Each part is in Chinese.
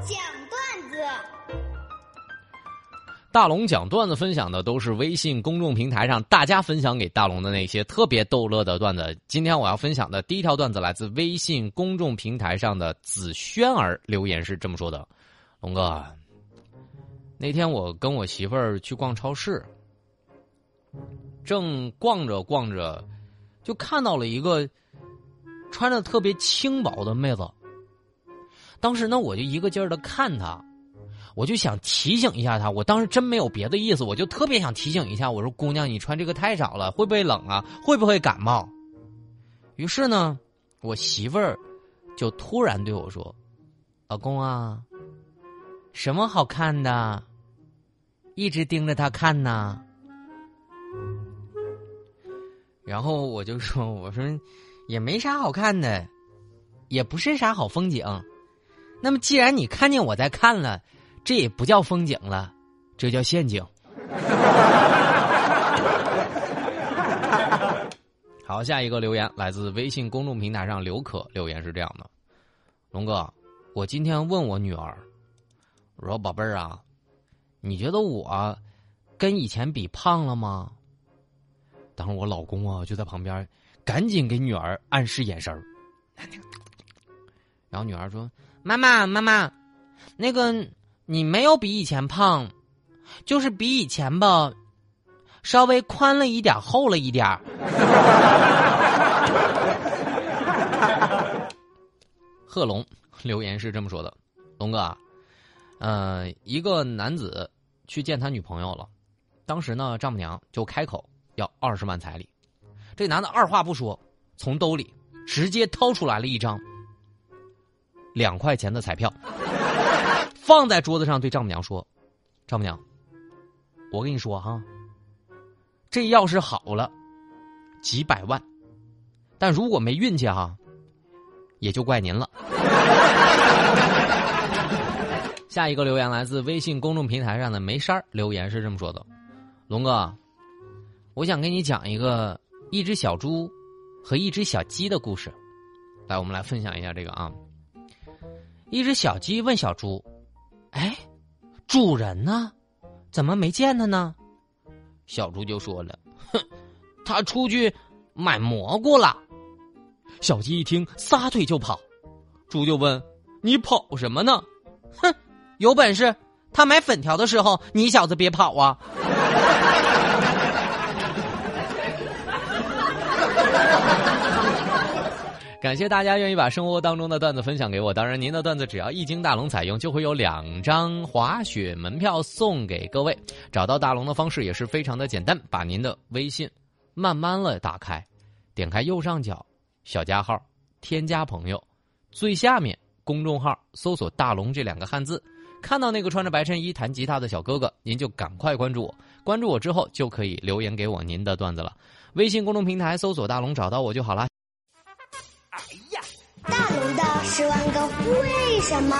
讲段子。大龙讲段子分享的都是微信公众平台上大家分享给大龙的那些特别逗乐的段子。今天我要分享的第一条段子来自微信公众平台上的子轩儿留言是这么说的：“龙哥，那天我跟我媳妇儿去逛超市，正逛着逛着，就看到了一个穿着特别轻薄的妹子。当时呢，我就一个劲儿的看她。”我就想提醒一下她，我当时真没有别的意思，我就特别想提醒一下，我说：“姑娘，你穿这个太少了，会不会冷啊？会不会感冒？”于是呢，我媳妇儿就突然对我说：“老公啊，什么好看的？一直盯着他看呢。”然后我就说：“我说也没啥好看的，也不是啥好风景。那么既然你看见我在看了。”这也不叫风景了，这叫陷阱。好，下一个留言来自微信公众平台上刘可留言是这样的：龙哥，我今天问我女儿，我说宝贝儿啊，你觉得我跟以前比胖了吗？当时我老公啊就在旁边，赶紧给女儿暗示眼神儿。然后女儿说：“妈妈，妈妈，那个。”你没有比以前胖，就是比以前吧，稍微宽了一点，厚了一点。贺龙留言是这么说的：“龙哥，呃，一个男子去见他女朋友了，当时呢，丈母娘就开口要二十万彩礼，这男的二话不说，从兜里直接掏出来了一张两块钱的彩票。”放在桌子上，对丈母娘说：“丈母娘，我跟你说哈，这要是好了，几百万；但如果没运气哈，也就怪您了。”下一个留言来自微信公众平台上的梅山留言是这么说的：“龙哥，我想给你讲一个一只小猪和一只小鸡的故事。来，我们来分享一下这个啊。一只小鸡问小猪。”哎，主人呢？怎么没见他呢？小猪就说了：“哼，他出去买蘑菇了。”小鸡一听，撒腿就跑。猪就问：“你跑什么呢？”哼，有本事他买粉条的时候，你小子别跑啊！感谢大家愿意把生活当中的段子分享给我。当然，您的段子只要一经大龙采用，就会有两张滑雪门票送给各位。找到大龙的方式也是非常的简单，把您的微信慢慢的打开，点开右上角小加号，添加朋友，最下面公众号搜索“大龙”这两个汉字，看到那个穿着白衬衣弹吉他的小哥哥，您就赶快关注我。关注我之后，就可以留言给我您的段子了。微信公众平台搜索“大龙”，找到我就好了。大龙的十万个为什么？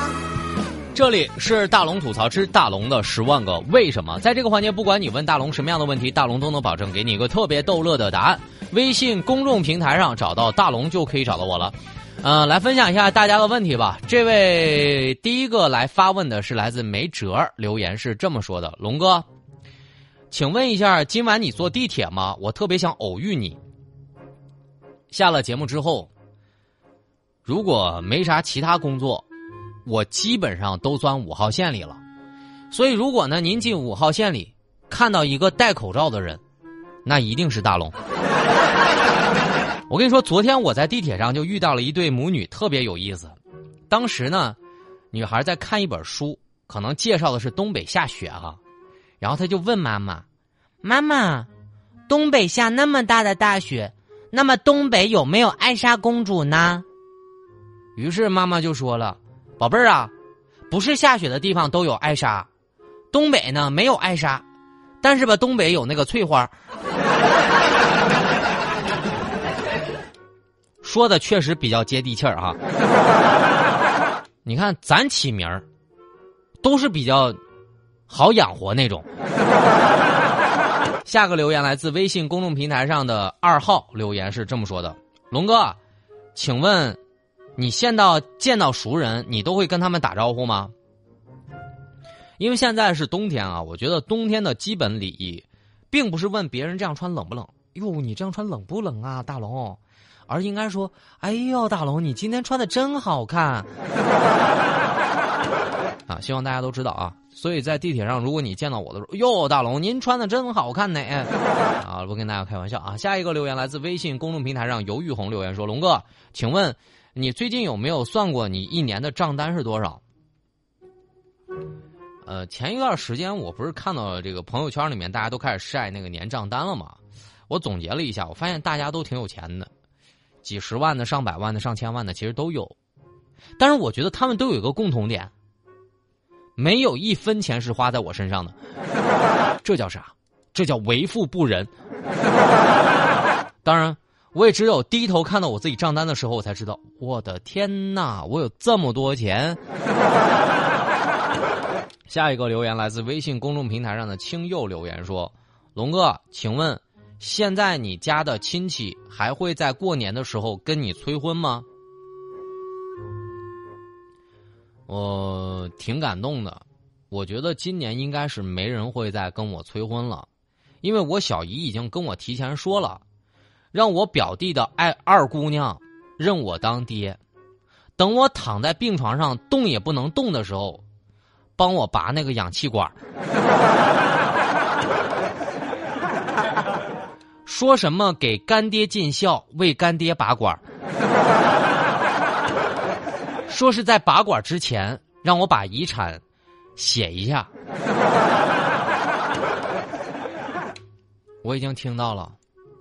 这里是大龙吐槽之大龙的十万个为什么。在这个环节，不管你问大龙什么样的问题，大龙都能保证给你一个特别逗乐的答案。微信公众平台上找到大龙就可以找到我了。呃，来分享一下大家的问题吧。这位第一个来发问的是来自梅哲，留言是这么说的：龙哥，请问一下，今晚你坐地铁吗？我特别想偶遇你。下了节目之后。如果没啥其他工作，我基本上都钻五号线里了。所以，如果呢您进五号线里看到一个戴口罩的人，那一定是大龙。我跟你说，昨天我在地铁上就遇到了一对母女，特别有意思。当时呢，女孩在看一本书，可能介绍的是东北下雪哈，然后她就问妈妈：“妈妈，东北下那么大的大雪，那么东北有没有艾莎公主呢？”于是妈妈就说了：“宝贝儿啊，不是下雪的地方都有艾莎，东北呢没有艾莎，但是吧，东北有那个翠花。”说的确实比较接地气儿哈。你看咱起名儿都是比较好养活那种。下个留言来自微信公众平台上的二号留言是这么说的：“龙哥，请问。”你见到见到熟人，你都会跟他们打招呼吗？因为现在是冬天啊，我觉得冬天的基本礼仪，并不是问别人这样穿冷不冷，哟，你这样穿冷不冷啊，大龙，而应该说，哎呦，大龙，你今天穿的真好看。啊，希望大家都知道啊。所以在地铁上，如果你见到我的时候，哟，大龙，您穿的真好看呢。啊，不跟大家开玩笑啊。下一个留言来自微信公众平台上尤玉红留言说：“龙哥，请问你最近有没有算过你一年的账单是多少？”呃，前一段时间我不是看到这个朋友圈里面大家都开始晒那个年账单了吗？我总结了一下，我发现大家都挺有钱的，几十万的、上百万的、上千万的，其实都有。但是我觉得他们都有一个共同点。没有一分钱是花在我身上的，这叫啥？这叫为富不仁。当然，我也只有低头看到我自己账单的时候，我才知道，我的天哪，我有这么多钱。下一个留言来自微信公众平台上的青佑留言说：“龙哥，请问，现在你家的亲戚还会在过年的时候跟你催婚吗？”我挺感动的，我觉得今年应该是没人会再跟我催婚了，因为我小姨已经跟我提前说了，让我表弟的爱二姑娘认我当爹，等我躺在病床上动也不能动的时候，帮我拔那个氧气管说什么给干爹尽孝，为干爹拔管说是在拔管之前让我把遗产写一下，我已经听到了，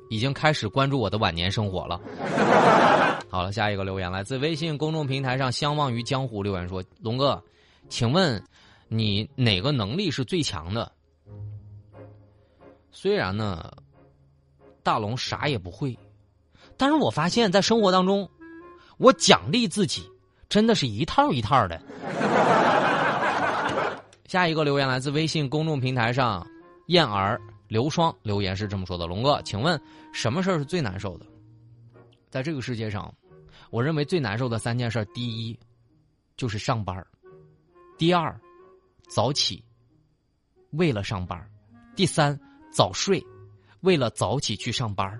已经开始关注我的晚年生活了。好了，下一个留言来自微信公众平台上“相忘于江湖”留言说：“龙哥，请问你哪个能力是最强的？”虽然呢，大龙啥也不会，但是我发现在生活当中，我奖励自己。真的是一套一套的。下一个留言来自微信公众平台上，燕儿刘双留言是这么说的：“龙哥，请问什么事儿是最难受的？在这个世界上，我认为最难受的三件事：第一，就是上班；第二，早起，为了上班；第三，早睡，为了早起去上班。”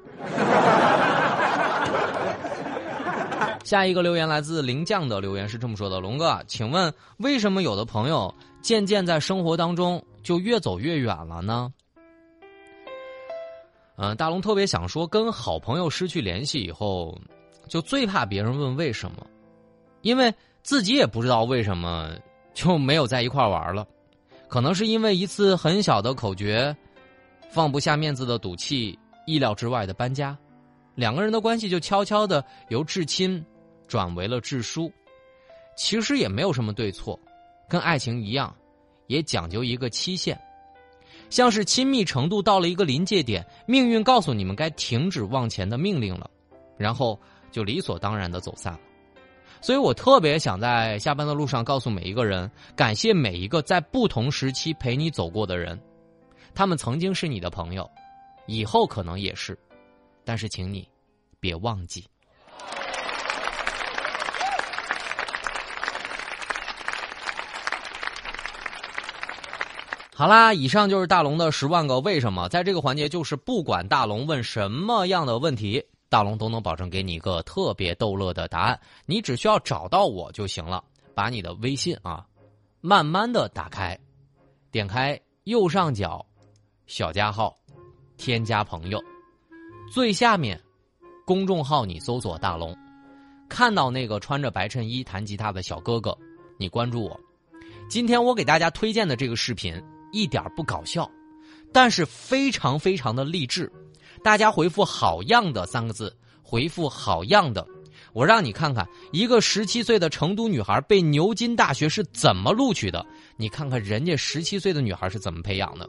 下一个留言来自林将的留言是这么说的：“龙哥，请问为什么有的朋友渐渐在生活当中就越走越远了呢？”嗯，大龙特别想说，跟好朋友失去联系以后，就最怕别人问为什么，因为自己也不知道为什么就没有在一块玩了，可能是因为一次很小的口诀，放不下面子的赌气，意料之外的搬家，两个人的关系就悄悄的由至亲。转为了至疏，其实也没有什么对错，跟爱情一样，也讲究一个期限。像是亲密程度到了一个临界点，命运告诉你们该停止往前的命令了，然后就理所当然的走散了。所以我特别想在下班的路上告诉每一个人，感谢每一个在不同时期陪你走过的人，他们曾经是你的朋友，以后可能也是，但是请你别忘记。好啦，以上就是大龙的十万个为什么。在这个环节，就是不管大龙问什么样的问题，大龙都能保证给你一个特别逗乐的答案。你只需要找到我就行了。把你的微信啊，慢慢的打开，点开右上角小加号，添加朋友，最下面公众号你搜索大龙，看到那个穿着白衬衣弹吉他的小哥哥，你关注我。今天我给大家推荐的这个视频。一点不搞笑，但是非常非常的励志。大家回复“好样的”三个字，回复“好样的”，我让你看看一个十七岁的成都女孩被牛津大学是怎么录取的。你看看人家十七岁的女孩是怎么培养的。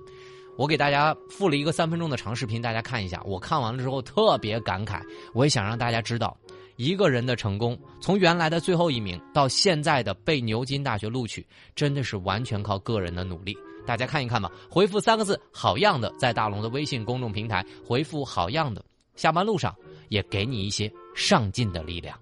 我给大家附了一个三分钟的长视频，大家看一下。我看完了之后特别感慨，我也想让大家知道，一个人的成功，从原来的最后一名到现在的被牛津大学录取，真的是完全靠个人的努力。大家看一看吧，回复三个字“好样的”在大龙的微信公众平台回复“好样的”，下班路上也给你一些上进的力量。